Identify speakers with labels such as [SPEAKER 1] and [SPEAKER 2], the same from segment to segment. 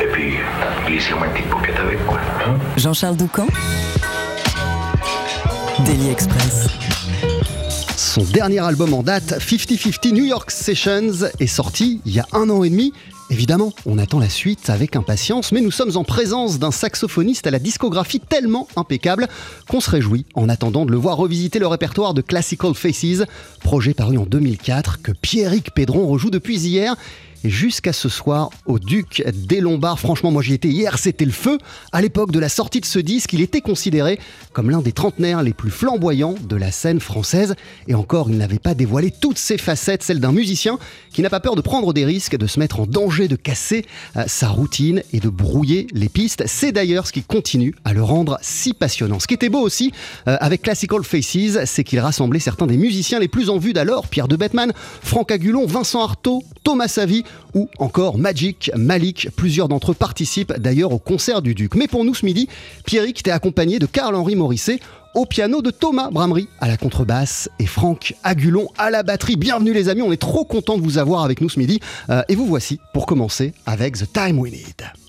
[SPEAKER 1] Et puis, glissez-moi une petite avec, quoi. Hein
[SPEAKER 2] Jean-Charles Doucan Daily Express.
[SPEAKER 3] Son dernier album en date, 50-50 New York Sessions, est sorti il y a un an et demi. Évidemment, on attend la suite avec impatience, mais nous sommes en présence d'un saxophoniste à la discographie tellement impeccable qu'on se réjouit en attendant de le voir revisiter le répertoire de Classical Faces, projet paru en 2004 que Pierrick Pédron rejoue depuis hier jusqu'à ce soir au Duc des Lombards. Franchement, moi j'y étais hier, c'était le feu. À l'époque de la sortie de ce disque, il était considéré comme l'un des trentenaires les plus flamboyants de la scène française. Et encore, il n'avait pas dévoilé toutes ses facettes, celles d'un musicien qui n'a pas peur de prendre des risques, de se mettre en danger, de casser euh, sa routine et de brouiller les pistes. C'est d'ailleurs ce qui continue à le rendre si passionnant. Ce qui était beau aussi euh, avec Classical Faces, c'est qu'il rassemblait certains des musiciens les plus en vue d'alors, Pierre de Bettman, Franck Agulon, Vincent Artaud, Thomas Savy ou encore Magic, Malik. Plusieurs d'entre eux participent d'ailleurs au concert du Duc. Mais pour nous ce midi, Pierrick était accompagné de Carl-Henri Morisset au piano de Thomas Bramery à la contrebasse et Franck Agulon à la batterie. Bienvenue les amis, on est trop content de vous avoir avec nous ce midi. Euh, et vous voici pour commencer avec The Time We Need.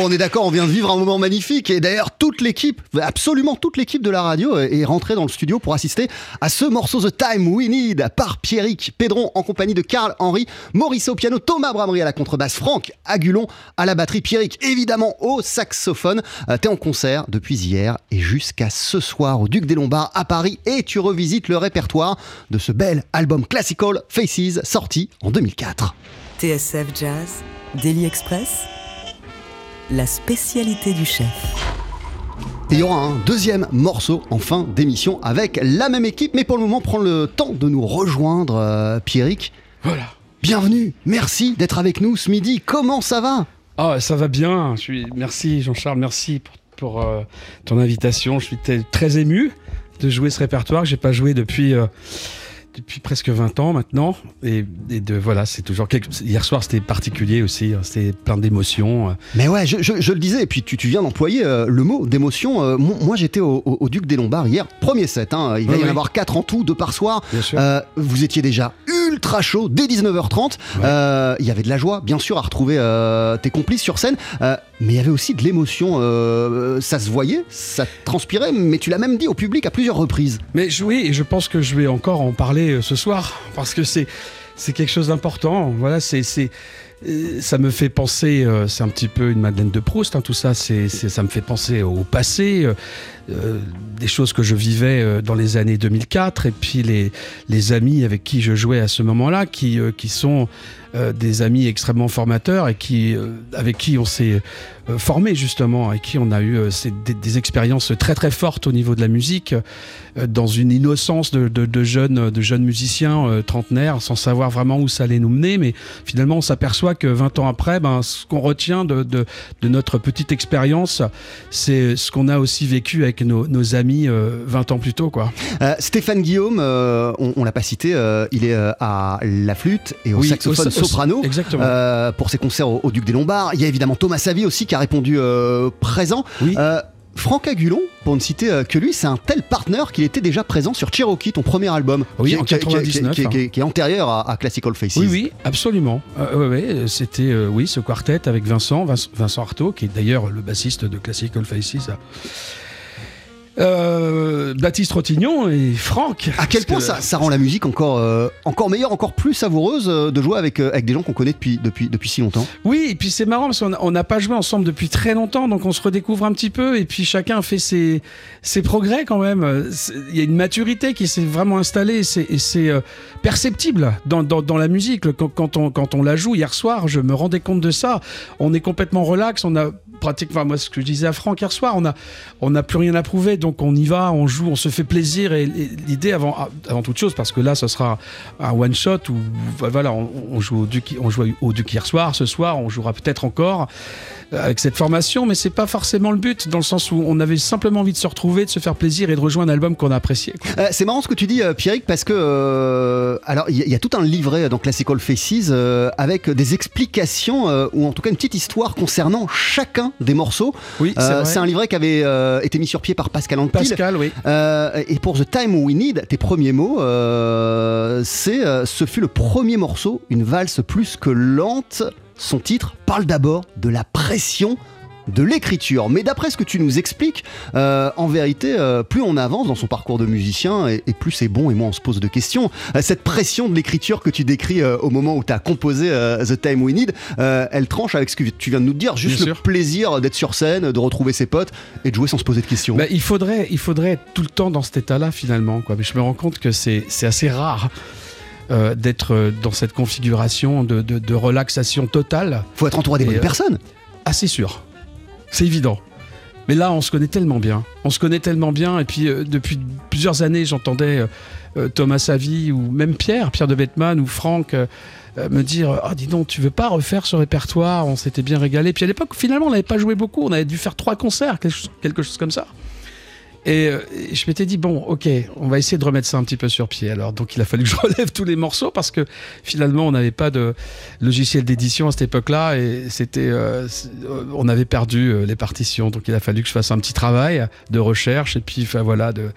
[SPEAKER 3] On est d'accord, on vient de vivre un moment magnifique et d'ailleurs toute l'équipe, absolument toute l'équipe de la radio est rentrée dans le studio pour assister à ce morceau The Time We Need par Pierrick Pédron en compagnie de Karl Henry, Maurice au piano, Thomas Bramery à la contrebasse, Franck Agulon à la batterie, Pierrick évidemment au saxophone. Euh, T'es en concert depuis hier et jusqu'à ce soir au Duc des Lombards à Paris et tu revisites le répertoire de ce bel album Classical Faces sorti en 2004.
[SPEAKER 2] TSF Jazz, Daily Express, la spécialité du chef.
[SPEAKER 3] Et il y aura un deuxième morceau en fin d'émission avec la même équipe, mais pour le moment, prends le temps de nous rejoindre, euh, Pierrick.
[SPEAKER 4] Voilà.
[SPEAKER 3] Bienvenue, merci d'être avec nous ce midi. Comment ça va?
[SPEAKER 4] Ah, ça va bien. Je suis... Merci Jean-Charles, merci pour, pour, euh, ton invitation. Je suis très ému de jouer ce répertoire que j'ai pas joué depuis, euh, depuis presque 20 ans maintenant. Et, et de voilà, c'est toujours quelque... Hier soir, c'était particulier aussi. hein. C'était plein d'émotions.
[SPEAKER 3] Mais ouais, je, je- je le disais, et puis tu, tu viens d'employer euh, le mot d'émotion. Euh, moi, j'étais au, au- au Duc des Lombards hier, premier set. hein. il va
[SPEAKER 4] Oui,
[SPEAKER 3] y en
[SPEAKER 4] oui.
[SPEAKER 3] avoir quatre en tout, deux par soir.
[SPEAKER 4] Bien sûr.
[SPEAKER 3] Euh, vous étiez déjà ultra chaud dès 19h30. Euh, Il y avait de la joie, bien sûr, à retrouver euh, tes complices sur scène. Euh, mais il y avait aussi de l'émotion. ça se voyait, ça transpirait, mais tu l'as même dit au public à plusieurs reprises.
[SPEAKER 4] Mais je- oui, et je pense que je vais encore en parler ce soir parce que c'est c'est quelque chose d'important. Voilà, c'est c'est ça me fait penser, euh, c'est un petit peu une Madeleine de Proust, hein, tout ça. Ça me fait penser au passé, euh, euh, des choses que je vivais dans les années 2004, et puis les amis avec qui je jouais à ce moment-là, qui sont des amis extrêmement formateurs et qui avec qui on s'est formé justement, avec qui on a eu des, expériences très très fortes au niveau de la musique dans une innocence de, jeunes, de jeunes musiciens trentenaires, sans savoir vraiment où ça allait nous mener. Mais finalement, on s'aperçoit que 20 ans après, ben, ce qu'on retient de, de- de notre petite expérience, c'est ce qu'on a aussi vécu avec nos, nos amis euh, 20 ans plus tôt. Quoi.
[SPEAKER 3] Euh, Stéphane Guillaume, euh, on, on l'a pas cité, euh, il est à la flûte et au
[SPEAKER 4] Oui,
[SPEAKER 3] saxophone
[SPEAKER 4] au sa- au-
[SPEAKER 3] soprano
[SPEAKER 4] exactement.
[SPEAKER 3] euh, pour ses concerts au, au Duc des Lombards. Il y a évidemment Thomas Savy aussi qui a répondu présent.
[SPEAKER 4] Oui.
[SPEAKER 3] Franck Agulon, pour ne citer euh, que lui, c'est un tel partenaire qu'il était déjà présent sur Cherokee, ton premier album,
[SPEAKER 4] Oui,
[SPEAKER 3] qui, est-
[SPEAKER 4] en
[SPEAKER 3] qui est- qui est-
[SPEAKER 4] 99,
[SPEAKER 3] qui est- qui est- qui est antérieur à, à Classical Faces.
[SPEAKER 4] Oui, oui, absolument. Euh, ouais, ouais, c'était euh, oui ce quartet avec Vincent, Vince- Vincent Artaud, qui est d'ailleurs le bassiste de Classical Faces. Euh, Baptiste Rotignon et Franck.
[SPEAKER 3] À quel point
[SPEAKER 4] que-
[SPEAKER 3] ça, ça rend la musique encore, euh, encore meilleure, encore plus savoureuse euh, de jouer avec, euh, avec des gens qu'on connaît depuis, depuis, depuis si longtemps?
[SPEAKER 4] Oui, et puis c'est marrant parce qu'on n'a pas joué ensemble depuis très longtemps, donc on se redécouvre un petit peu, et puis chacun fait ses, ses progrès quand même. Il y a une maturité qui s'est vraiment installée, et c'est- et c'est euh, perceptible dans, dans, dans la musique. Quand, quand on, quand on la joue hier soir, je me rendais compte de ça. On est complètement relax, on a pratique, enfin moi ce que je disais à Franck hier soir, on a on n'a plus rien à prouver, donc on y va, on joue, on se fait plaisir, et, l'idée avant, avant toute chose, parce que là, ce sera un one shot où voilà, joue au Duc, on joue au Duc hier soir, ce soir, on jouera peut-être encore avec cette formation, mais c'est pas forcément le but, dans le sens où on avait simplement envie de se retrouver, de se faire plaisir et de rejoindre un album qu'on a apprécié. quoi.
[SPEAKER 3] Euh, c'est marrant ce que tu dis, euh, Pierrick, parce que euh, alors il y, a- il y a tout un livret dans Classical Faces euh, avec des explications euh, ou en tout cas une petite histoire concernant chacun des morceaux.
[SPEAKER 4] Oui, c'est
[SPEAKER 3] Euh, un livret qui avait euh, été mis sur pied par Pascal Anquetil.
[SPEAKER 4] Pascal, oui.
[SPEAKER 3] Euh, et pour The Time We Need, tes premiers mots, euh, c'est euh, ce fut le premier morceau, une valse plus que lente. Son titre parle d'abord de la pression de l'écriture. Mais d'après ce que tu nous expliques, euh, en vérité, euh, plus on avance dans son parcours de musicien, et, et plus c'est bon, et moins on se pose de questions. Euh, cette pression de l'écriture que tu décris au moment où tu as composé The Time We Need, elle tranche avec ce que tu viens de nous dire, juste
[SPEAKER 4] Bien
[SPEAKER 3] le
[SPEAKER 4] sûr.
[SPEAKER 3] plaisir d'être sur scène, de retrouver ses potes et de jouer sans se poser de questions.
[SPEAKER 4] Bah, il, faudrait, il faudrait être tout le temps dans cet état-là finalement. Quoi. Mais je me rends compte que c'est assez rare euh, d'être euh, dans cette configuration de, de- de relaxation totale.
[SPEAKER 3] Faut être entouré des bonnes
[SPEAKER 4] euh,
[SPEAKER 3] personnes.
[SPEAKER 4] Ah, c'est sûr. C'est évident. Mais là, on se connaît tellement bien. On se connaît tellement bien. Et puis, euh, depuis plusieurs années, j'entendais euh, Thomas Savy ou même Pierre, Pierre de Bettman ou Franck euh, me dire Ah, dis donc, tu veux pas refaire ce répertoire? On s'était bien régalé. Puis à l'époque, finalement, on n'avait pas joué beaucoup. On avait dû faire trois concerts, quelque chose, quelque chose comme ça. Et, euh, et je m'étais dit, bon, ok, on va essayer de remettre ça un petit peu sur pied. Alors, donc, il a fallu que je relève tous les morceaux parce que finalement, on n'avait pas de logiciel d'édition à cette époque-là et c'était, euh, on avait perdu euh, les partitions. Donc, il a fallu que je fasse un petit travail de recherche et puis, enfin, voilà, de,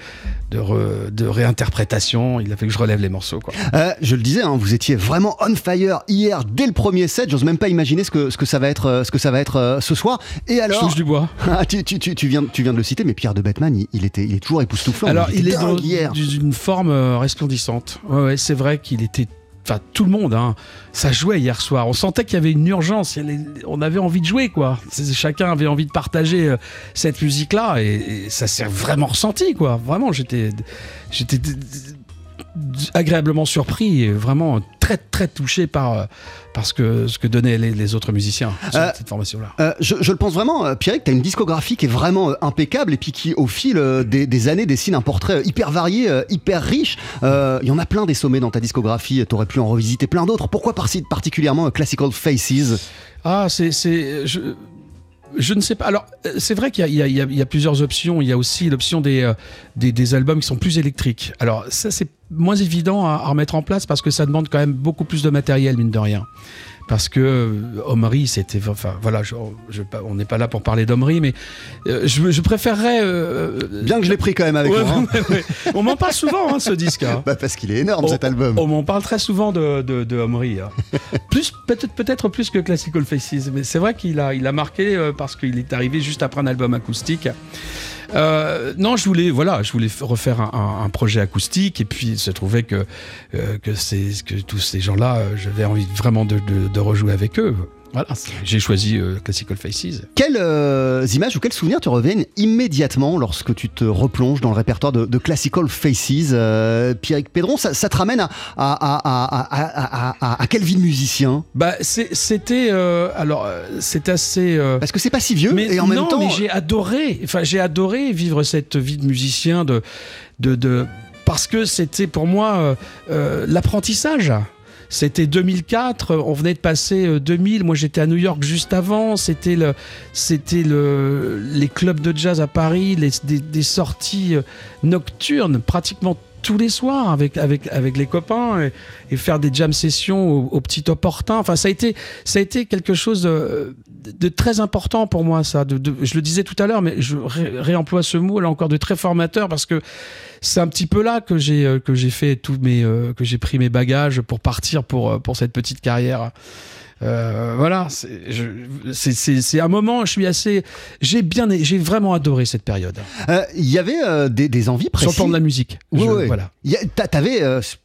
[SPEAKER 4] de, re- de réinterprétation. Il a fallu que je relève les morceaux, quoi.
[SPEAKER 3] Euh, je le disais, hein, vous étiez vraiment on fire hier dès le premier set. J'ose même pas imaginer ce que, ce que ça va être, ce que ça va être euh, ce soir. Et
[SPEAKER 4] Je
[SPEAKER 3] alors,
[SPEAKER 4] touche du bois.
[SPEAKER 3] Ah, tu, tu- tu- tu viens, tu viens de le citer, mais Pierre de Batman, il, il était, il est toujours époustouflant.
[SPEAKER 4] Alors, il
[SPEAKER 3] était
[SPEAKER 4] est dans une forme euh, resplendissante. Ouais, ouais, c'est vrai qu'il était. Enfin, tout le monde, hein, ça jouait hier soir. On sentait qu'il y avait une urgence. il On avait envie de jouer, quoi. Chacun avait envie de partager euh, cette musique-là, et, et ça s'est vraiment ressenti, quoi. Vraiment, j'étais, agréablement surpris et vraiment très, très touché par, euh, par ce, que, ce que donnaient les, les autres musiciens sur
[SPEAKER 3] Euh,
[SPEAKER 4] cette formation-là.
[SPEAKER 3] Euh, je, je le pense vraiment, Pierre, que tu as une discographie qui est vraiment impeccable et puis qui, au fil des, des années, dessine un portrait hyper varié, hyper riche. Euh, Il y en a plein des sommets dans ta discographie, tu aurais pu en revisiter plein d'autres. Pourquoi par- particulièrement Classical Faces?
[SPEAKER 4] Ah, c'est. Je... Ne sais pas. Alors, euh, c'est vrai qu'il y, y y a plusieurs options. Il y a aussi l'option des, euh, des, des albums qui sont plus électriques. Alors, ça, c'est moins évident à, à remettre en place parce que ça demande quand même beaucoup plus de matériel, mine de rien. Parce que euh, Omri, c'était. Enfin, voilà, je- je- on n'est pas là pour parler d'Omri, mais euh, je, je préférerais. euh,
[SPEAKER 3] Bien que je l'ai pris quand même avec
[SPEAKER 4] ouais,
[SPEAKER 3] moi. hein.
[SPEAKER 4] ouais, ouais. On m'en parle souvent, hein, ce disque. hein.
[SPEAKER 3] Bah, parce qu'il est énorme
[SPEAKER 4] On-
[SPEAKER 3] cet album.
[SPEAKER 4] On m'en parle très souvent de, de, de Omri. plus peut-être peut-être plus que Classical Faces, mais c'est vrai qu'il a il a marqué parce qu'il est arrivé juste après un album acoustique. Euh, non, je voulais voilà, je voulais refaire un, un- un projet acoustique et puis il se trouvait que euh, que que tous ces gens-là, euh, j'avais envie vraiment de, de, de rejouer avec eux. Voilà, j'ai choisi euh, Classical Faces.
[SPEAKER 3] Quelles euh, images ou quels souvenirs te reviennent immédiatement lorsque tu te replonges dans le répertoire de, de Classical Faces euh, Pierre Pédron, ça, ça te ramène à, à, à, à, à, à- à- à quelle vie de musicien?
[SPEAKER 4] Bah c'était euh, alors c'est assez euh,
[SPEAKER 3] Parce que c'est pas si vieux
[SPEAKER 4] mais
[SPEAKER 3] et en
[SPEAKER 4] non,
[SPEAKER 3] même temps.
[SPEAKER 4] mais j'ai adoré. Enfin, j'ai adoré vivre cette vie de musicien, de, de, de parce que c'était pour moi euh, euh, l'apprentissage. C'était 2004, on venait de passer euh, 2000. Moi, j'étais à New York juste avant. C'était le, c'était le, les clubs de jazz à Paris, les, des, des sorties euh, nocturnes, pratiquement tous les soirs avec avec avec les copains et, et faire des jam sessions au, au petit opportun. Enfin, ça a été ça a été quelque chose de, de très important pour moi. Ça, de, de- je le disais tout à l'heure, mais je ré- réemploie ce mot là encore de très formateur parce que c'est un petit peu là que j'ai euh, que j'ai fait tous mes euh, que j'ai pris mes bagages pour partir pour euh, pour cette petite carrière. Euh, voilà, c'est un moment. Je suis assez, j'ai bien, j'ai vraiment adoré cette période
[SPEAKER 3] Euh, Il y avait euh, des, des envies
[SPEAKER 4] sur
[SPEAKER 3] précises.
[SPEAKER 4] le plan de la musique.
[SPEAKER 3] Oui,
[SPEAKER 4] Je-
[SPEAKER 3] oui.
[SPEAKER 4] Voilà.
[SPEAKER 3] T'avais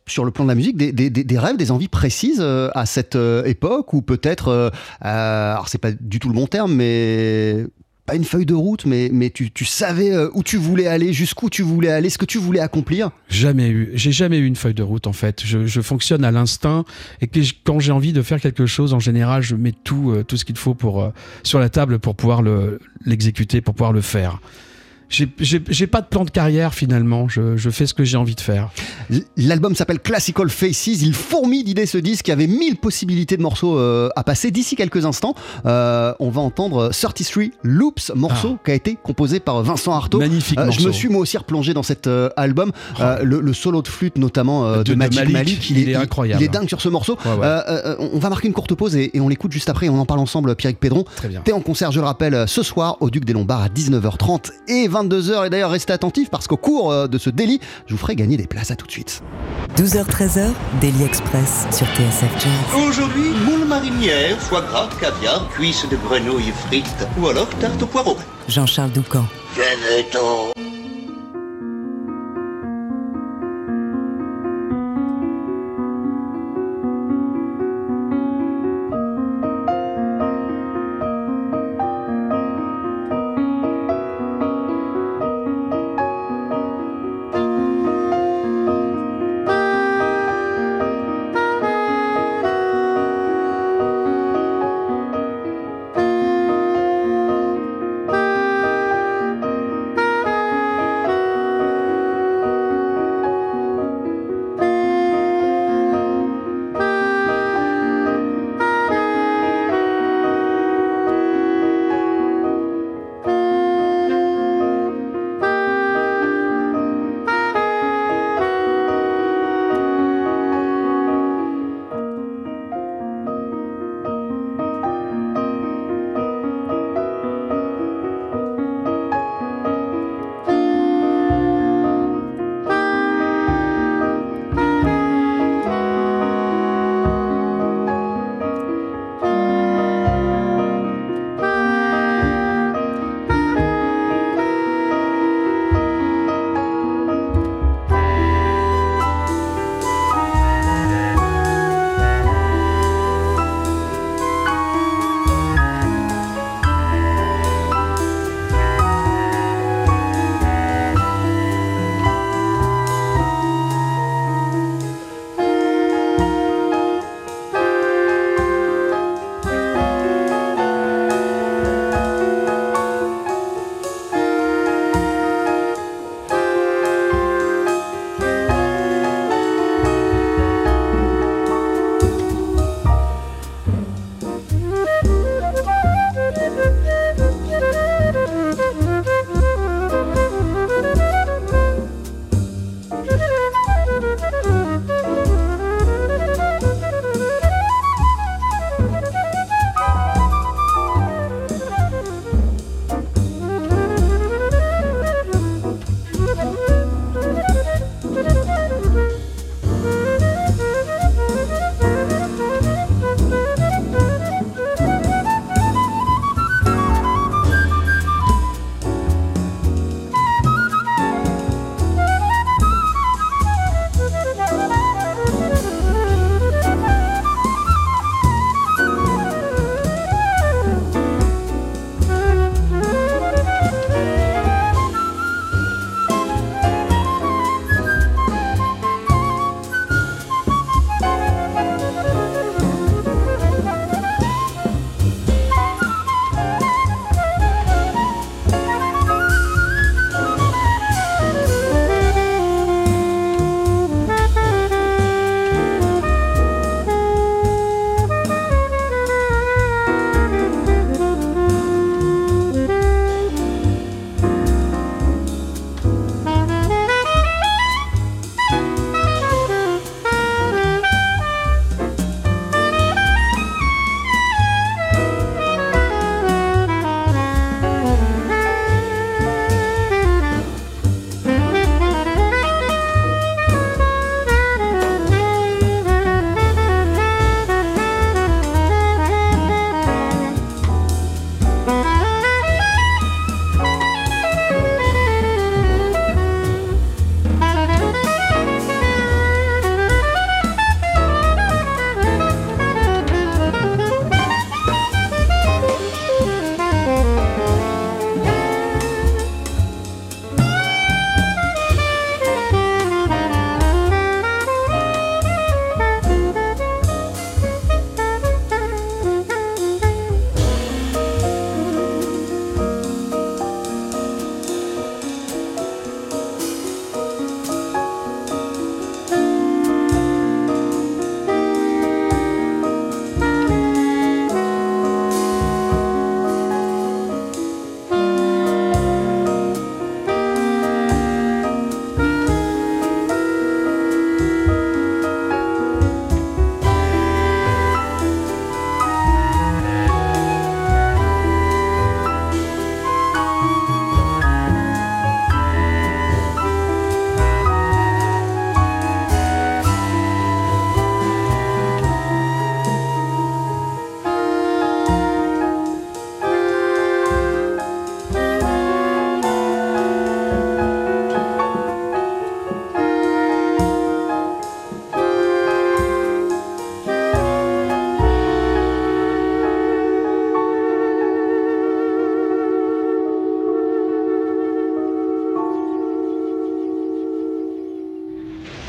[SPEAKER 3] sur le plan de la musique des, des- des- rêves, des envies précises à cette époque ou peut-être, alors c'est pas du tout le bon terme, mais pas une feuille de route, mais, mais tu, tu savais euh, où tu voulais aller, jusqu'où tu voulais aller, ce que tu voulais accomplir.
[SPEAKER 4] Jamais eu, j'ai jamais eu une feuille de route en fait. Je, je fonctionne à l'instinct et que quand j'ai envie de faire quelque chose, en général, je mets tout, euh, tout ce qu'il faut pour euh, sur la table pour pouvoir le l'exécuter, pour pouvoir le faire. J'ai- pas de plan de carrière finalement. Je, je fais ce que j'ai envie de faire.
[SPEAKER 3] L'album s'appelle Classical Faces. Il fourmille d'idées ce disque. Il y avait mille possibilités de morceaux euh, à passer. D'ici quelques instants, euh, on va entendre 33 Loops, morceau qui a été composé par Vincent Artaud.
[SPEAKER 4] Ah. Magnifique
[SPEAKER 3] Euh, je
[SPEAKER 4] morceau.
[SPEAKER 3] me suis moi aussi replongé dans cet euh, album. Euh, le, le solo de flûte notamment de,
[SPEAKER 4] De- de
[SPEAKER 3] Magic Malik,
[SPEAKER 4] Malik, il est incroyable.
[SPEAKER 3] Il est dingue sur ce morceau.
[SPEAKER 4] Ouais, ouais.
[SPEAKER 3] On va marquer une courte pause et, et on l'écoute juste après. et On en parle ensemble, Pierre Pédron.
[SPEAKER 4] Très bien.
[SPEAKER 3] T'es en concert, je le rappelle, ce soir au Duc des Lombards à 19h30 et 22h. Et d'ailleurs, restez attentifs parce qu'au cours euh, de ce délit, je vous ferai gagner des places. À tout de suite.
[SPEAKER 2] 12h-13h, Daily Express sur TSF Jazz.
[SPEAKER 5] Aujourd'hui, moule marinière, foie gras, caviar, cuisses de grenouille frites ou alors tarte au poireau.
[SPEAKER 2] Jean-Charles Doucan.
[SPEAKER 5] Venez-t'en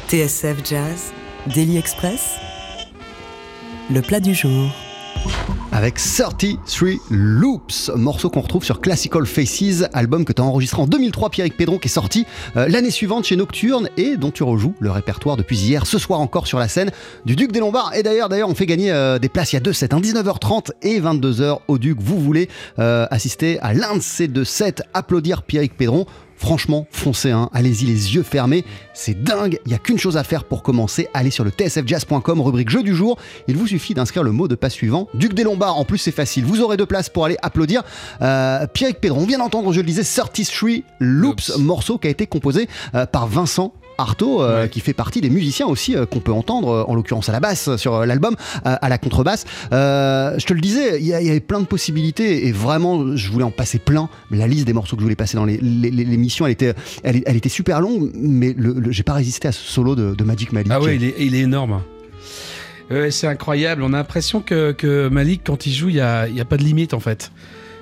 [SPEAKER 2] TSF Jazz, Daily Express, le plat du jour.
[SPEAKER 3] avec 33 Loops, morceau qu'on retrouve sur Classical Faces, album que tu as enregistré en 2003, Pierrick Pédron, qui est sorti euh, l'année suivante chez Nocturne et dont tu rejoues le répertoire depuis hier, ce soir encore sur la scène du Duc des Lombards. Et d'ailleurs, d'ailleurs, on fait gagner euh, des places. Il y a deux sets, hein, 19h30 et 22h au Duc. Vous voulez euh, assister à l'un de ces deux sets, applaudir Pierrick Pédron. Franchement, foncez, hein. allez-y les yeux fermés, c'est dingue, il n'y a qu'une chose à faire pour commencer, allez sur le tsfjazz.com, rubrique jeu du jour, il vous suffit d'inscrire le mot de passe suivant, Duc des Lombards, en plus c'est facile, vous aurez deux places pour aller applaudir euh, Pierrick Pédron, on vient d'entendre, je le disais, 33 Loops,
[SPEAKER 4] Loops.
[SPEAKER 3] morceau qui a été composé euh, par Vincent Artaud, euh,
[SPEAKER 4] Ouais.
[SPEAKER 3] qui fait partie des musiciens aussi euh, qu'on peut entendre, euh, en l'occurrence à la basse sur euh, l'album, à la contrebasse. Je te le disais, il y, avait plein de possibilités et vraiment, je voulais en passer plein. La liste des morceaux que je voulais passer dans les- les- les- l'émission, elle était, elle, elle était super longue, mais le, le- j'ai pas résisté à ce solo de, de Magic Malik.
[SPEAKER 4] Ah ouais, il est, il est énorme. Ouais, c'est incroyable. On a l'impression que, que Malik, quand il joue, il n'y a, y a pas de limite en fait.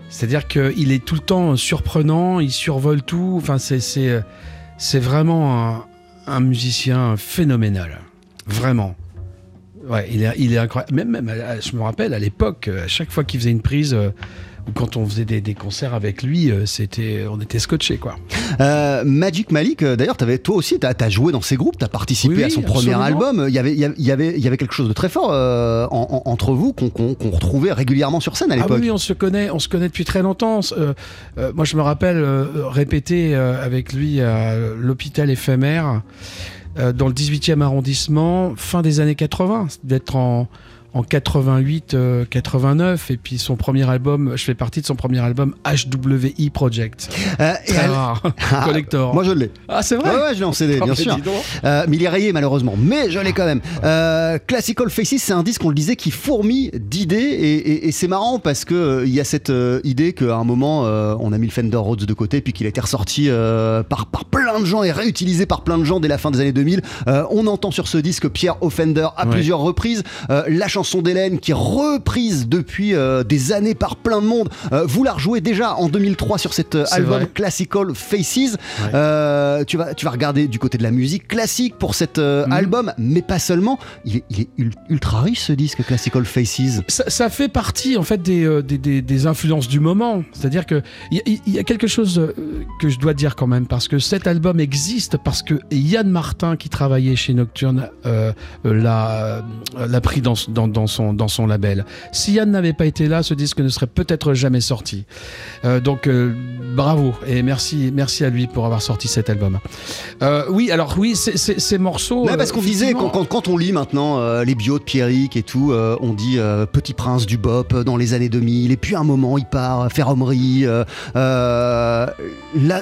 [SPEAKER 4] C'est-à-dire qu'il est tout le temps surprenant, il survole tout. Enfin, c'est, c'est, c'est vraiment un, musicien phénoménal. Vraiment. Ouais, il est, incroyable. Même, même, je me rappelle à l'époque, à chaque fois qu'il faisait une prise, euh, quand on faisait des, des concerts avec lui, euh, c'était, on était scotchés quoi.
[SPEAKER 3] Euh, Magic Malik, euh, d'ailleurs, toi aussi, tu as, joué dans ces groupes, tu as participé
[SPEAKER 4] Oui,
[SPEAKER 3] à son premier album. Il y avait, il y avait- il y avait, il y avait quelque chose de très fort euh, en- en- entre vous qu'on retrouvait régulièrement sur scène à
[SPEAKER 4] Ah
[SPEAKER 3] l'époque.
[SPEAKER 4] oui, oui, on se connaît, on se connaît depuis très longtemps. Euh, moi, je me rappelle répéter avec lui à l'hôpital éphémère dans le 18e arrondissement, fin des années 80, d'être en en 88, euh, 89, et puis son premier album, je fais partie de son premier album HWI Project,
[SPEAKER 3] Euh,
[SPEAKER 4] très
[SPEAKER 3] elle-
[SPEAKER 4] rare,
[SPEAKER 3] Ah,
[SPEAKER 4] collector.
[SPEAKER 3] Moi, je l'ai.
[SPEAKER 4] ah, c'est vrai.
[SPEAKER 3] Ouais, ouais, je l'ai en CD, bien
[SPEAKER 4] mais
[SPEAKER 3] sûr. Euh, mais il est rayé malheureusement, mais je l'ai quand même. Euh, Classical Faces, c'est un disque, on le disait, qui fourmille d'idées et, et- et c'est marrant parce que il y a cette idée qu'à un moment, on a mis le Fender Rhodes de côté puis qu'il a été ressorti par, par plein de gens et réutilisé par plein de gens dès la fin des années 2000. Euh, on entend sur ce disque Pierre Offender à
[SPEAKER 4] Ouais.
[SPEAKER 3] plusieurs reprises, la chanson d'Hélène qui est reprise depuis euh, des années par plein de monde. Euh, vous la rejouez déjà en 2003 sur cet euh, album
[SPEAKER 4] vrai.
[SPEAKER 3] Classical Faces.
[SPEAKER 4] Ouais.
[SPEAKER 3] Tu, vas, tu vas regarder du côté de la musique classique pour cet
[SPEAKER 4] Mhm.
[SPEAKER 3] album, mais pas seulement. Il est, il est ul- ultra riche ce disque Classical Faces.
[SPEAKER 4] ça, ça fait partie en fait des, des, des- des influences du moment. C'est-à-dire que il y, y a quelque chose que je dois dire quand même parce que cet album existe parce que Yann Martin qui travaillait chez Nocturne l'a euh, l'a pris dans, dans, dans son, dans son label. Si Yann n'avait pas été là, ce disque ne serait peut-être jamais sorti. Euh, donc euh, bravo et merci merci à lui pour avoir sorti cet album. Euh, oui alors oui ces morceaux.
[SPEAKER 3] Non, parce qu'on disait, quand,
[SPEAKER 4] effectivement-
[SPEAKER 3] quand, quand on lit maintenant les bios de Pierrick et tout, on dit Petit Prince du Bop dans les années 2000, et puis à un moment il part, euh, là,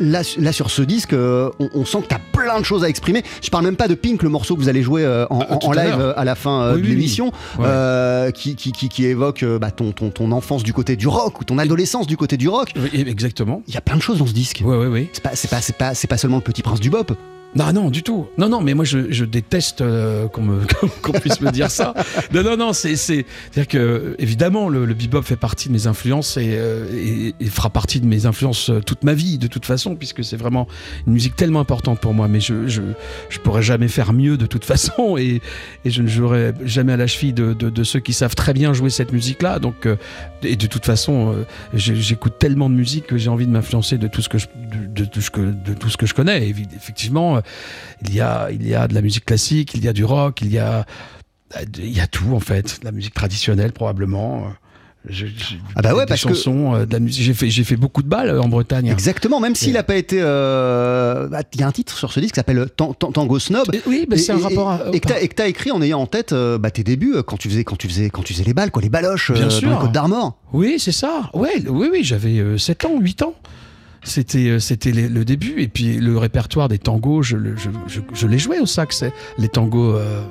[SPEAKER 3] là, là, sur ce disque, on, on sent que tu as plein de choses à exprimer. Je parle même pas de Pink, le morceau que vous allez jouer en,
[SPEAKER 4] Ah,
[SPEAKER 3] en- en live à la fin
[SPEAKER 4] Oui,
[SPEAKER 3] de l'émission,
[SPEAKER 4] Ouais.
[SPEAKER 3] euh, qui, qui, qui, qui évoque euh, bah, ton, ton, ton enfance du côté du rock ou ton adolescence du côté du rock.
[SPEAKER 4] Oui, exactement.
[SPEAKER 3] Il y a plein de choses dans ce disque.
[SPEAKER 4] Ouais ouais ouais.
[SPEAKER 3] C'est pas, c'est pas, c'est pas, c'est pas seulement le Petit Prince du Bop.
[SPEAKER 4] Non, non, du tout. Non, non, mais moi, je, je déteste euh, qu'on me- qu'on puisse me dire ça. Non, non, non, c'est. c'est- C'est-à-dire que, évidemment, le, le bebop fait partie de mes influences et, euh, et- et fera partie de mes influences euh, toute ma vie, de toute façon, puisque c'est vraiment une musique tellement importante pour moi. Mais je, je, je pourrais jamais faire mieux de toute façon et, et je ne jouerai jamais à la cheville de, de- de ceux qui savent très bien jouer cette musique-là. Donc, euh, et de toute façon, euh, j'écoute tellement de musique que j'ai envie de m'influencer de tout ce que je, de, tout ce de tout ce que je connais. Effectivement, il y a, il y a de la musique classique, il y a du rock, il y a, il y a tout en fait, de la musique traditionnelle probablement. Je- je-
[SPEAKER 3] Ah bah ouais,
[SPEAKER 4] des
[SPEAKER 3] parce que-
[SPEAKER 4] chansons, euh, de la musique. J'ai fait, j'ai fait beaucoup de balles euh, en Bretagne.
[SPEAKER 3] Exactement, même s'il n'a pas été. euh, bah, Il y a un titre sur ce disque qui s'appelle Tan- Tan- Tango Snob.
[SPEAKER 4] Et oui, mais
[SPEAKER 3] Et-
[SPEAKER 4] c'est un rapport à.
[SPEAKER 3] et que t'as- que écrit en ayant en tête euh, bah, tes débuts euh, quand tu faisais quand tu faisais quand tu faisais les balles quoi les baloches euh,
[SPEAKER 4] Bien
[SPEAKER 3] dans les Côtes d'Armor.
[SPEAKER 4] Oui, c'est ça. Ouais, oui, oui, j'avais euh, 7 ans, 8 ans. C'était, euh, c'était le début. Et puis le répertoire des tangos, je, je, je, je les jouais au sax. c'est Les tangos euh,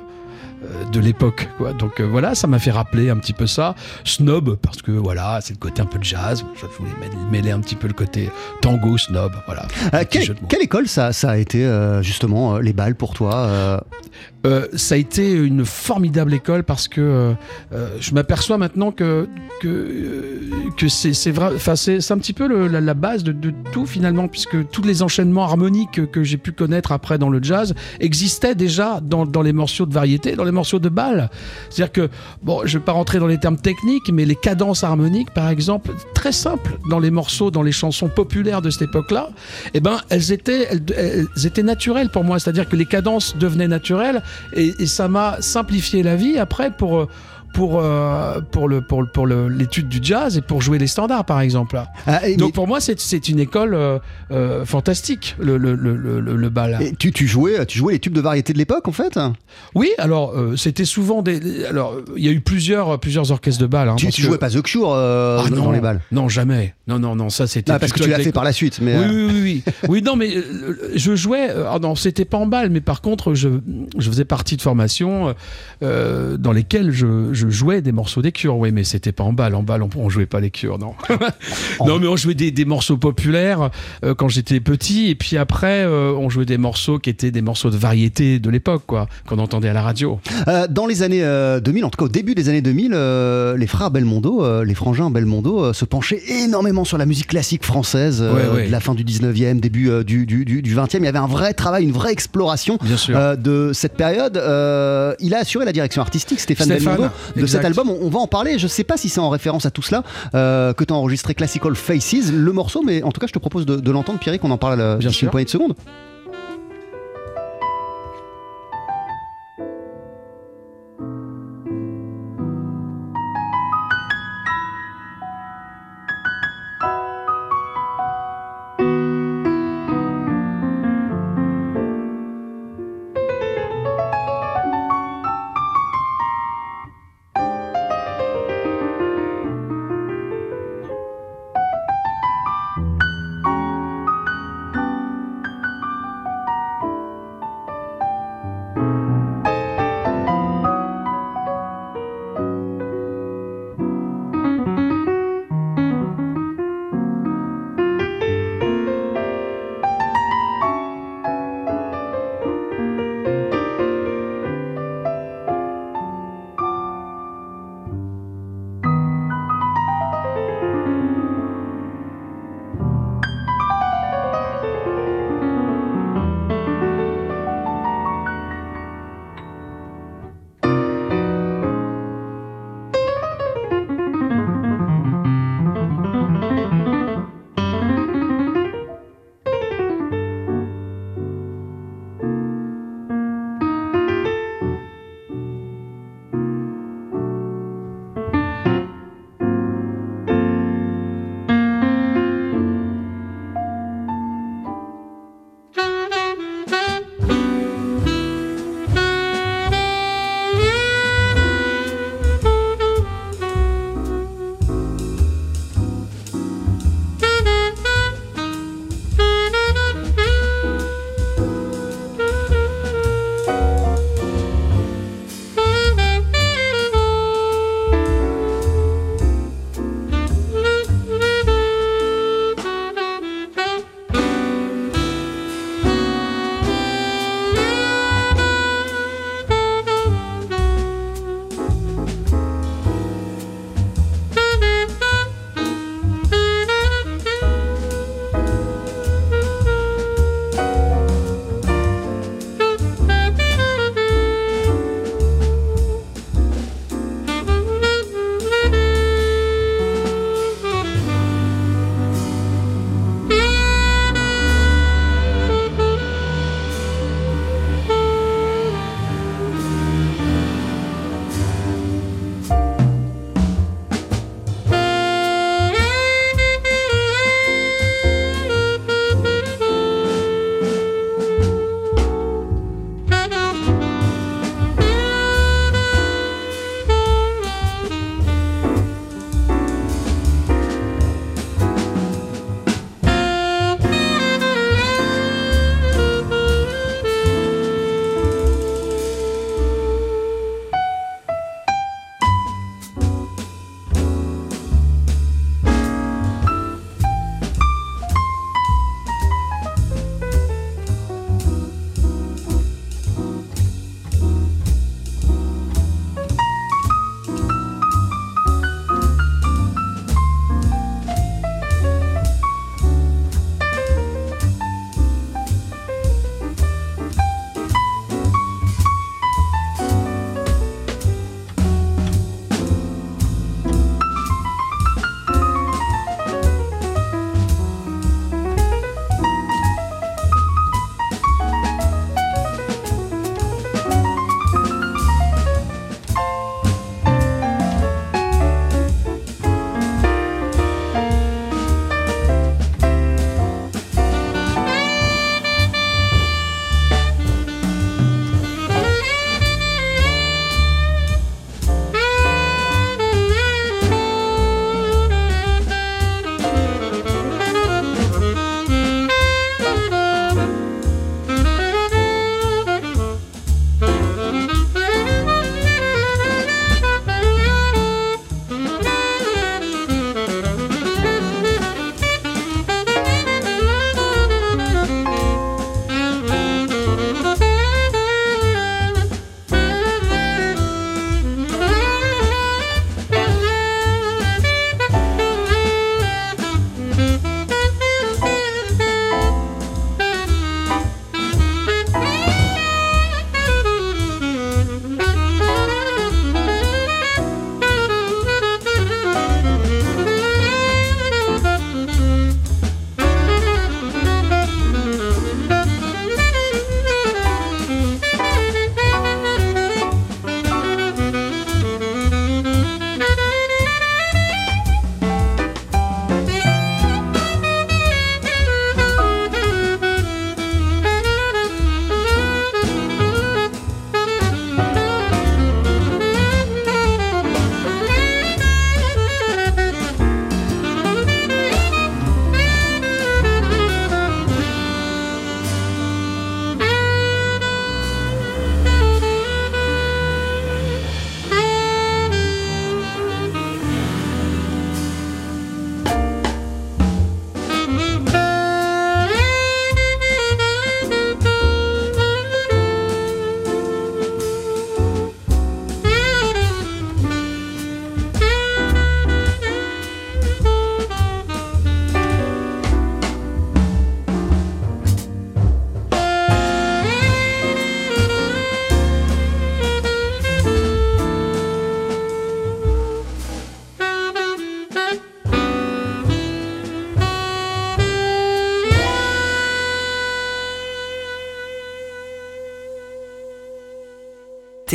[SPEAKER 4] euh, de l'époque. quoi. Donc euh, voilà, ça m'a fait rappeler un petit peu ça. Snob, parce que voilà, c'est le côté un peu de jazz. Je voulais mêler- un petit peu le côté tango, snob. Voilà.
[SPEAKER 3] Euh, quelle, école ça, ça a été euh, justement les balles pour toi euh
[SPEAKER 4] ça a été une formidable école parce que euh, euh, je m'aperçois maintenant que que, euh, que c'est vrai, enfin c'est un petit peu le- la, base de, de tout finalement puisque tous les enchaînements harmoniques que, que j'ai pu connaître après dans le jazz existaient déjà dans, dans les morceaux de variété, dans les morceaux de bal. C'est-à-dire que bon, je vais pas rentrer dans les termes techniques, mais les cadences harmoniques par exemple, très simples dans les morceaux, dans les chansons populaires de cette époque-là, eh ben elles étaient elles étaient naturelles pour moi, c'est-à-dire que les cadences devenaient naturelles et, ça m'a simplifié la vie après pour euh, pour euh, pour le pour pour l'étude du jazz et pour jouer les standards par exemple.
[SPEAKER 3] Ah,
[SPEAKER 4] Donc
[SPEAKER 3] mais-
[SPEAKER 4] pour moi c'est une école euh, euh, fantastique le le le le, bal.
[SPEAKER 3] et tu, tu jouais, tu jouais les tubes de variété de l'époque en fait?
[SPEAKER 4] Oui alors euh, c'était souvent des alors il y a eu plusieurs plusieurs orchestres de bal. Hein,
[SPEAKER 3] Tu, tu
[SPEAKER 4] que-
[SPEAKER 3] jouais pas The Cure
[SPEAKER 4] Ah
[SPEAKER 3] dans
[SPEAKER 4] non,
[SPEAKER 3] les balles
[SPEAKER 4] Non jamais non non non ça c'était
[SPEAKER 3] Ah, Parce que tu l'as fait par la suite, mais
[SPEAKER 4] Oui, oui, oui, oui. Oui, non, mais je jouais. Ah non, c'était pas en balle, mais par contre, je, je faisais partie de formations dans lesquelles je, je jouais des morceaux des cures. Oui, mais c'était pas en balle. En balle, on, on jouait pas les cures, non. non, mais on jouait des, des morceaux populaires euh, quand j'étais petit, et puis après, euh, on jouait des morceaux qui étaient des morceaux de variété de l'époque, quoi, qu'on entendait à la radio.
[SPEAKER 3] Euh, dans les années euh, 2000, en tout cas au début des années 2000, euh, les frères Belmondo, les frangins Belmondo, se penchaient énormément sur la musique classique française
[SPEAKER 4] Ouais, ouais.
[SPEAKER 3] de la fin du 19e, début du, du, du, du 20e. Il y avait un vrai travail, une vraie exploration de cette période. Il a assuré la direction artistique, Stéphane,
[SPEAKER 4] Stéphane,
[SPEAKER 3] Belmondo, de
[SPEAKER 4] exact.
[SPEAKER 3] cet album. On, on va en parler. Je sais pas si c'est en référence à tout cela euh, que tu as enregistré Classical Faces, le morceau, mais en tout cas, je te propose de, de l'entendre, Pierre, qu'on en parle euh,
[SPEAKER 4] Bien
[SPEAKER 3] d'ici une
[SPEAKER 4] sûr.
[SPEAKER 3] poignée de secondes.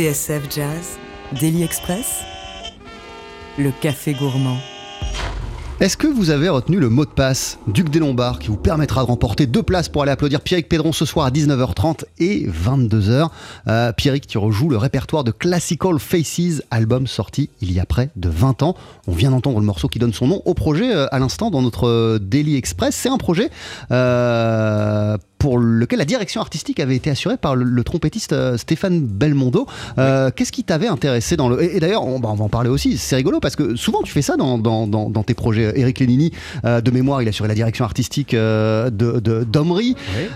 [SPEAKER 2] TSF Jazz, Daily Express, le café gourmand.
[SPEAKER 3] Est-ce que vous avez retenu le mot de passe Duc des Lombards qui vous permettra de remporter deux places pour aller applaudir Pierrick Pédron ce soir à 19h30 et 22h euh, Pierrick, tu rejoues le répertoire de Classical Faces, album sorti il y a près de 20 ans. On vient d'entendre le morceau qui donne son nom au projet euh, à l'instant dans notre euh, Daily Express. C'est un projet pour lequel la direction artistique avait été assurée par le, le trompettiste euh, Stéphane Belmondo. Euh, Qu'est-ce qui t'avait intéressé dans le... Et, et d'ailleurs, on, bah, on va en parler aussi, c'est rigolo parce que souvent tu fais ça dans, dans, dans, dans tes projets. Eric Lénini, euh, de mémoire, il a assuré la direction artistique euh, de, d'Omri.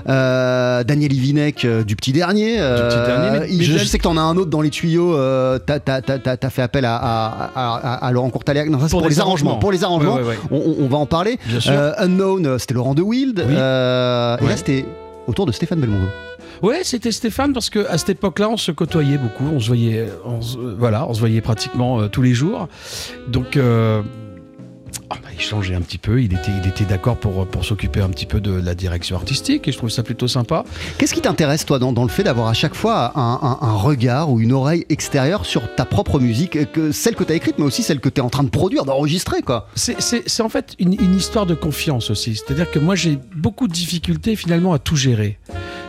[SPEAKER 3] Euh, Daniel Ivinec euh, du Petit Dernier. euh,
[SPEAKER 4] Petit Dernier, mais-
[SPEAKER 3] il-
[SPEAKER 4] mais
[SPEAKER 3] je, sais que t'en as un autre dans les tuyaux. Euh, t'as, fait appel à, à, à, à Laurent Courtaliac. Non, ça, pour,
[SPEAKER 4] Pour
[SPEAKER 3] les arrangements.
[SPEAKER 4] arrangements.
[SPEAKER 3] Pour les arrangements,
[SPEAKER 4] ouais.
[SPEAKER 3] On, on- va en parler.
[SPEAKER 4] Bien sûr.
[SPEAKER 3] Euh, Unknown, c'était Laurent De Wild.
[SPEAKER 4] Oui.
[SPEAKER 3] Euh, Et là, c'était autour de Stéphane Belmondo.
[SPEAKER 4] Ouais, c'était Stéphane parce que à cette époque-là, on se côtoyait beaucoup, on se voyait, euh, voilà, on se voyait pratiquement euh, tous les jours. Donc, euh, on a échangé un petit peu. Il était, il était d'accord pour pour s'occuper un petit peu de la direction artistique et je trouve ça plutôt sympa.
[SPEAKER 3] Qu'est-ce qui t'intéresse, toi, dans, dans le fait d'avoir à chaque fois un, un- un regard ou une oreille extérieure sur ta propre musique, euh, que, celle que tu as écrite, mais aussi celle que tu es en train de produire, d'enregistrer, quoi?
[SPEAKER 4] C'est- en fait une, une histoire de confiance aussi. C'est-à-dire que moi, j'ai beaucoup de difficultés finalement à tout gérer.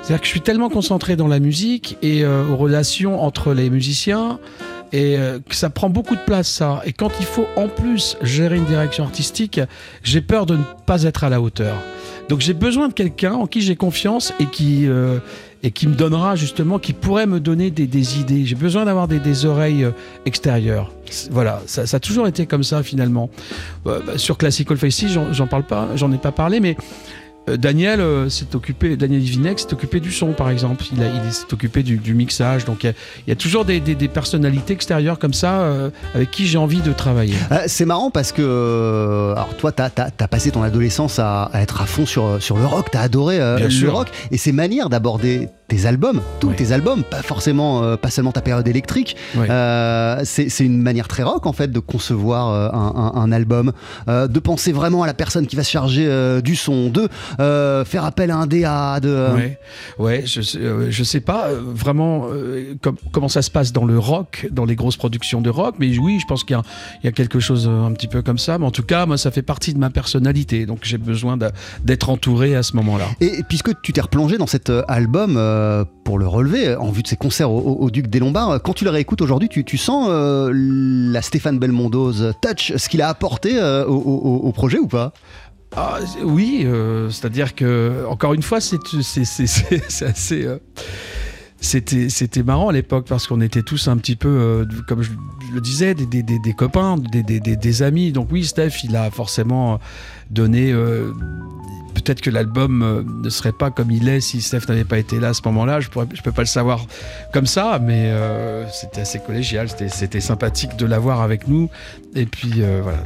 [SPEAKER 4] C'est-à-dire que je suis tellement concentré dans la musique et euh, aux relations entre les musiciens et euh, ça prend beaucoup de place ça. Et quand il faut en plus gérer une direction artistique, j'ai peur de ne pas être à la hauteur. Donc j'ai besoin de quelqu'un en qui j'ai confiance et qui euh, et qui me donnera justement, qui pourrait me donner des, idées. J'ai besoin d'avoir des, oreilles euh, extérieures. Voilà, ça, a toujours été comme ça finalement. Euh, bah, sur Classical Faces, j'en parle pas, j'en ai pas parlé, mais Daniel euh, s'est occupé, Daniel Ivinek s'est occupé du son par exemple. Il, a- il s'est occupé du, du mixage. Donc il y y, a toujours des, des- des personnalités extérieures comme ça euh, avec qui j'ai envie de travailler.
[SPEAKER 3] Euh, c'est marrant parce que, euh, alors toi, t'as as, passé ton adolescence à, à être à fond sur, sur le rock, t'as adoré euh, le
[SPEAKER 4] sûr.
[SPEAKER 3] rock et ces manières d'aborder tes albums, tous
[SPEAKER 4] Oui.
[SPEAKER 3] tes albums, pas forcément, euh, pas seulement ta période électrique.
[SPEAKER 4] Oui.
[SPEAKER 3] Euh, c'est une manière très rock en fait de concevoir euh, un, un- un album, de penser vraiment à la personne qui va se charger du son, de faire appel à un DA, de.
[SPEAKER 4] Ouais, ouais, je, sais- je sais pas vraiment com- comment ça se passe dans le rock, dans les grosses productions de rock, mais oui, je pense qu'il y, a- il y a quelque chose un petit peu comme ça. Mais en tout cas, moi, ça fait partie de ma personnalité, donc j'ai besoin d'être entouré à ce moment-là.
[SPEAKER 3] Et puisque tu t'es replongé dans cet album euh, pour le relever, euh, en vue de ses concerts au, Duc des Lombards, euh, quand tu le réécoutes aujourd'hui, tu, sens la Stéphane Belmondo's touch, ce qu'il a apporté au, projet ou pas?
[SPEAKER 4] Ah, oui, c'est-à-dire que encore une fois, c'est assez. c'était marrant à l'époque parce qu'on était tous un petit peu, comme je le disais, des, des- copains, des amis. Donc oui, Steph, il a forcément donné. Peut-être que l'album euh, ne serait pas comme il est si Steph n'avait pas été là à ce moment-là. Je ne peux pas le savoir comme ça, mais euh, c'était assez collégial, c'était- c'était sympathique de l'avoir avec nous. Et puis euh, voilà,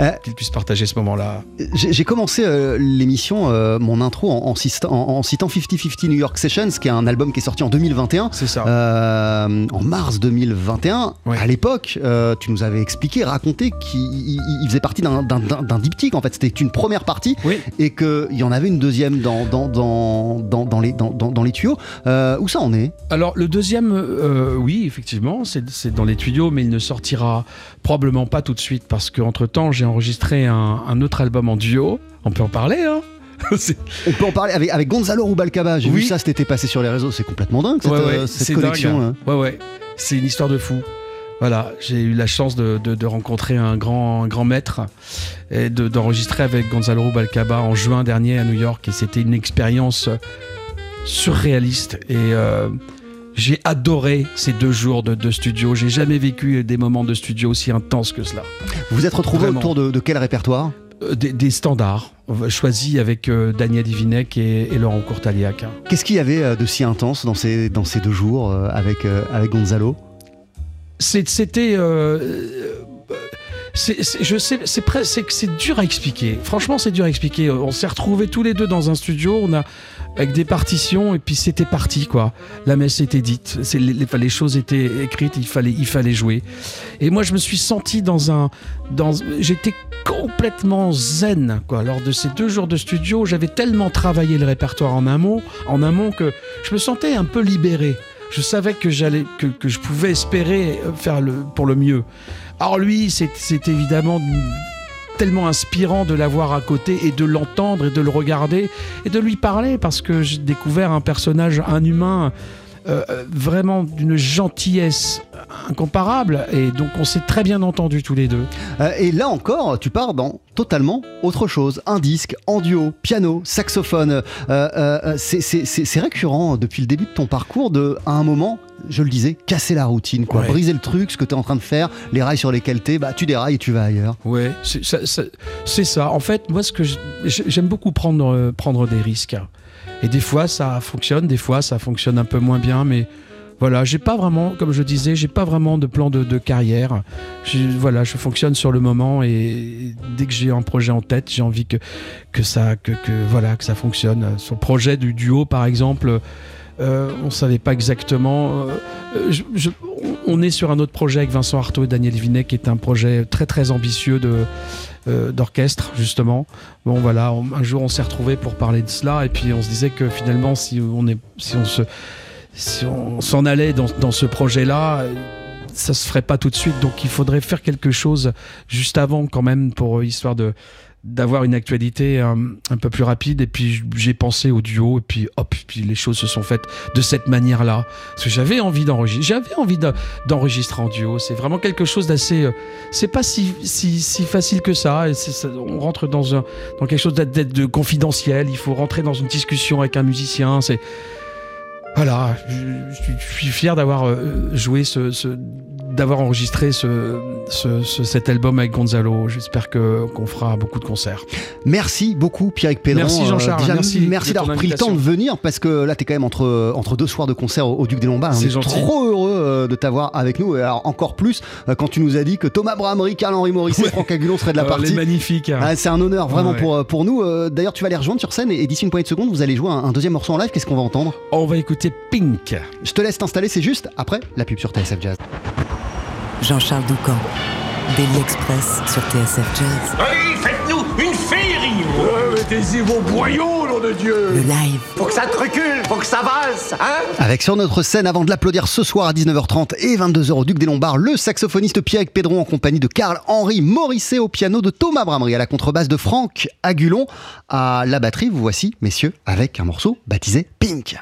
[SPEAKER 3] Euh,
[SPEAKER 4] qu'il puisse partager ce moment-là.
[SPEAKER 3] J'ai j'ai commencé euh, l'émission, euh, mon intro, en, en, cista- en- en citant 50-50 New York Sessions, qui est un album qui est sorti en 2021.
[SPEAKER 4] C'est ça.
[SPEAKER 3] Euh, en mars 2021,
[SPEAKER 4] Ouais.
[SPEAKER 3] à l'époque, tu nous avais expliqué, raconté qu'il il- il faisait partie d'un- diptyque. En fait, c'était une première partie
[SPEAKER 4] Oui.
[SPEAKER 3] et qu'il y en avait une deuxième dans, dans, dans, dans, dans les, dans, dans- dans les tuyaux. Où ça en est?
[SPEAKER 4] Alors le deuxième, oui, effectivement, c'est dans les tuyaux, mais il ne sortira probablement pas tout de suite parce qu'entre temps j'ai enregistré un, un autre album en duo. On peut en parler, hein
[SPEAKER 3] On peut en parler avec, avec Gonzalo Rubalcaba. J'ai
[SPEAKER 4] Oui.
[SPEAKER 3] vu ça cet été passé sur les réseaux. C'est complètement dingue cette,
[SPEAKER 4] Ouais, ouais,
[SPEAKER 3] euh, cette connexion.
[SPEAKER 4] dingue.
[SPEAKER 3] là.
[SPEAKER 4] Ouais, ouais, c'est une histoire de fou. Voilà, j'ai eu la chance de, de- de rencontrer un grand, un grand maître et de- d'enregistrer avec Gonzalo Rubalcaba en juin dernier à New York et c'était une expérience surréaliste et euh, j'ai adoré ces deux jours de, de studio. J'ai jamais vécu des moments de studio aussi intenses que cela.
[SPEAKER 3] Vous vous êtes retrouvés
[SPEAKER 4] Vraiment.
[SPEAKER 3] autour de, de quel répertoire
[SPEAKER 4] Euh, des, des standards euh, choisis avec euh, Daniel Ivinec et, et Laurent Courtaliac.
[SPEAKER 3] Qu'est-ce qu'il y avait euh, de si intense dans ces, dans ces deux jours euh, avec, euh, avec Gonzalo
[SPEAKER 4] C'était. je sais, c'est dur à expliquer. Franchement, c'est dur à expliquer. On s'est retrouvés tous les deux dans un studio, on a avec des partitions et puis c'était parti quoi. La messe était dite, les, les- choses étaient écrites, il fallait, il fallait jouer. Et moi, je me suis senti dans un, dans, j'étais complètement zen quoi. Lors de ces deux jours de studio, j'avais tellement travaillé le répertoire en amont, en amont que je me sentais un peu libéré. Je savais que j'allais, que, que je pouvais espérer faire le, pour le mieux. Alors lui, c'est évidemment tellement inspirant de l'avoir à côté et de l'entendre et de le regarder et de lui parler parce que j'ai découvert un personnage, un humain vraiment d'une gentillesse incomparable et donc on s'est très bien entendu tous les deux.
[SPEAKER 3] Euh, et là encore, tu pars dans totalement autre chose. Un disque, en duo, piano, saxophone. Euh, euh, c'est- récurrent depuis le début de ton parcours de, à un moment, je le disais, casser la routine, quoi.
[SPEAKER 4] Ouais.
[SPEAKER 3] Briser le truc, ce que tu es en train de faire, les rails sur lesquels t'es, bah tu dérailles et tu vas ailleurs.
[SPEAKER 4] Ouais, c'est ça, ça- c'est ça. En fait, moi, ce que j'aime beaucoup prendre, euh, prendre des risques. Et des fois, ça fonctionne, des fois, ça fonctionne un peu moins bien, mais voilà, j'ai pas vraiment, comme je disais, j'ai pas vraiment de plan de, carrière. J'ai- Voilà, je fonctionne sur le moment et dès que j'ai un projet en tête, j'ai envie que, que ça, que, que, voilà, que ça fonctionne. Sur le projet du duo, par exemple. Euh, on savait pas exactement. euh, on est sur un autre projet avec Vincent Artaud et Daniel Vinet, qui est un projet très très ambitieux de euh, d'orchestre justement. Bon voilà, un jour on s'est retrouvé pour parler de cela et puis on se disait que finalement si on est si on se si on s'en allait dans, dans ce projet-là, ça se ferait pas tout de suite. Donc il faudrait faire quelque chose juste avant quand même pour histoire de d'avoir une actualité euh, un peu plus rapide. Et puis j'ai pensé au duo. Et puis hop puis les choses se sont faites de cette manière-là. Parce que j'avais envie d'enregistrer j'avais envie de- d'enregistrer en duo. C'est vraiment quelque chose d'assez euh, c'est pas si, si, si facile que ça, et ça- on rentre dans, un, dans quelque chose d'être de confidentiel. Il faut rentrer dans une discussion avec un musicien. C'est voilà je, je suis- fier d'avoir euh, joué ce, ce- d'avoir enregistré ce, ce- ce- cet album avec Gonzalo j'espère que qu'on fera beaucoup de concerts
[SPEAKER 3] Merci beaucoup Pierre Pédron.
[SPEAKER 4] Merci, Jean-Charles.
[SPEAKER 3] déjà,
[SPEAKER 4] Merci
[SPEAKER 3] d'avoir pris le temps de venir parce que là t'es quand même entre, entre deux soirs de concert au, au Duc des Lombards.
[SPEAKER 4] C'est
[SPEAKER 3] trop heureux euh, de t'avoir avec nous et alors encore plus euh, quand tu nous as dit que Thomas Bramery, Carl-Henri Morisset, Franck Agulon seraient de la partie.
[SPEAKER 4] magnifiques hein.
[SPEAKER 3] Ah, c'est un honneur vraiment
[SPEAKER 4] Ouais.
[SPEAKER 3] pour, euh, pour nous. Euh, D'ailleurs, tu vas les rejoindre sur scène et, et d'ici une poignée de secondes, vous allez jouer un, un deuxième morceau en live. Qu'est-ce qu'on va entendre?
[SPEAKER 4] On va écouter Pink
[SPEAKER 3] Je te laisse t'installer, c'est juste après la pub sur TSF Jazz.
[SPEAKER 2] Jean-Charles Doucan. Daily Express sur TSF Jazz.
[SPEAKER 5] Allez, faites-nous une féerie
[SPEAKER 1] Mettez-y vos boyaux, nom de Dieu
[SPEAKER 2] Le live.
[SPEAKER 5] Faut que ça te recule, faut que ça avance, hein
[SPEAKER 3] Avec sur notre scène, avant de l'applaudir ce soir à 19h30 et 22h au Duc des Lombards, le saxophoniste Pierre Pédron en compagnie de Karl-Henri Morisset au piano, de Thomas Bramery à la contrebasse, de Franck Agulon à la batterie. Vous voici, messieurs, avec un morceau baptisé Pink.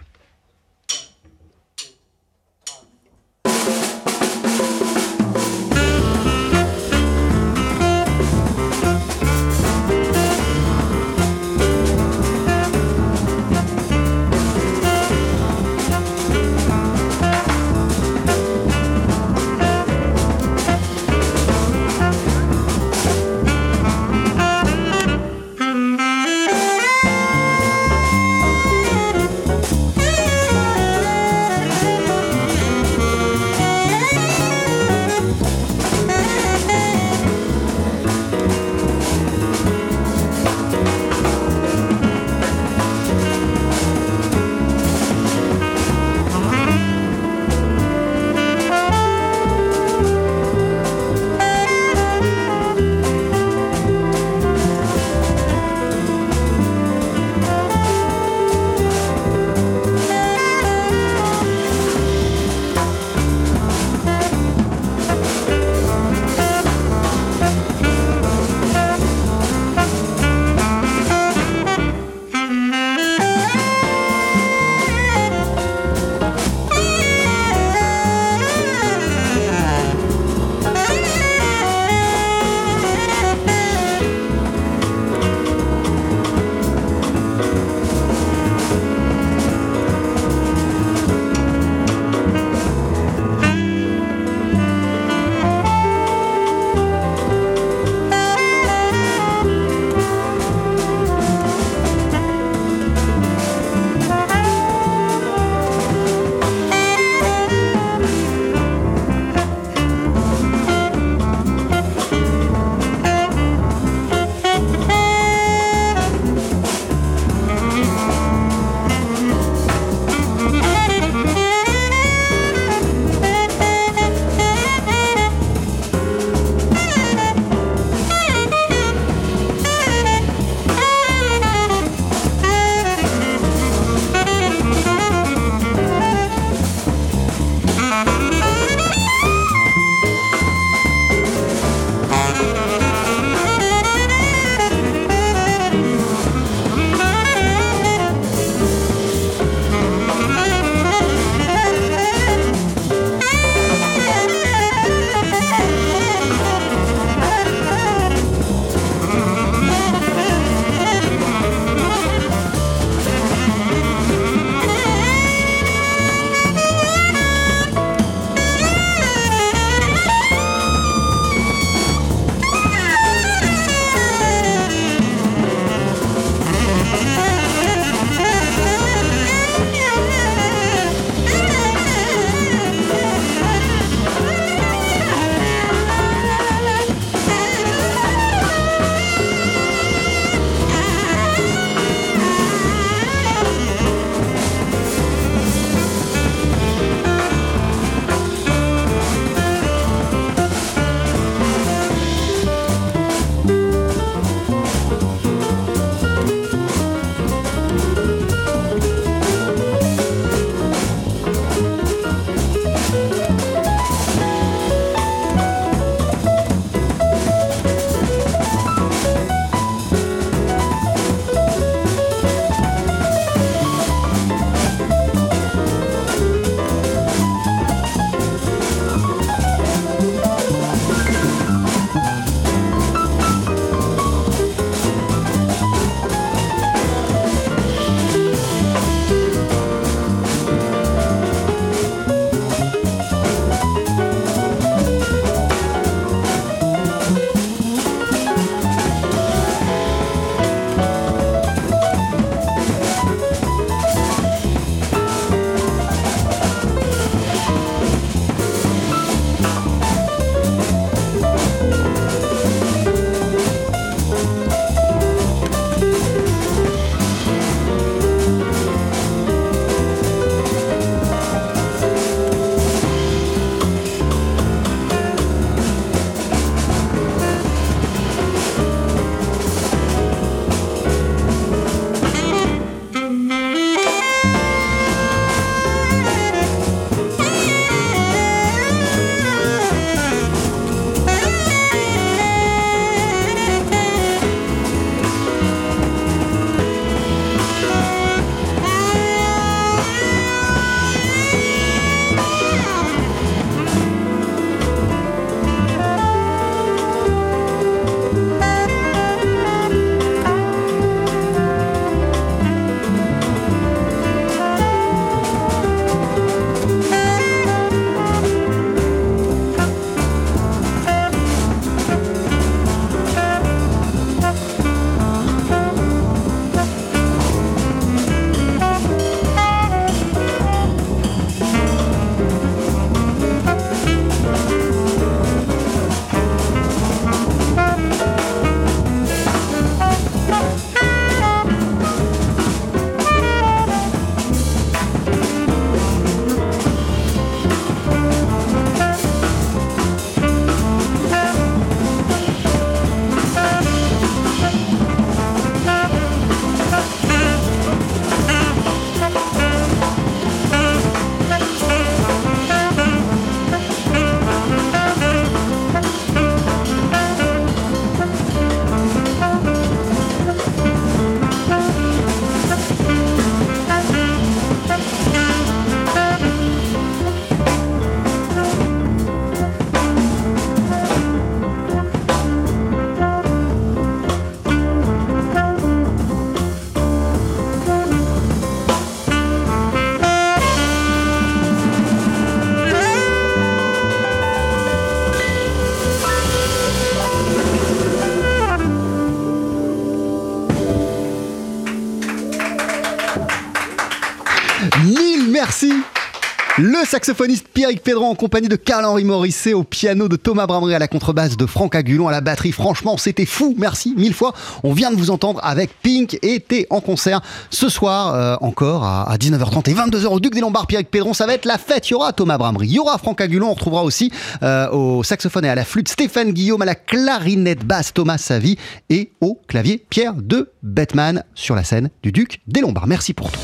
[SPEAKER 3] Saxophoniste Pierrick Pedron en compagnie de Carl-Henri Morisset au piano de Thomas Bramery à la contrebasse de Franck Agulon à la batterie. Franchement, c'était fou. Merci mille fois. On vient de vous entendre avec Pink et T en concert ce soir euh, encore à, 19h30 et 22h au Duc des Lombards. Pierrick Pedron, ça va être la fête. Il y aura Thomas Bramery, il y aura Franck Agulon. On retrouvera aussi euh, au saxophone et à la flûte Stéphane Guillaume, à la clarinette basse Thomas Savy et au clavier Pierre de Bettman sur la scène du Duc des Lombards. Merci pour tout.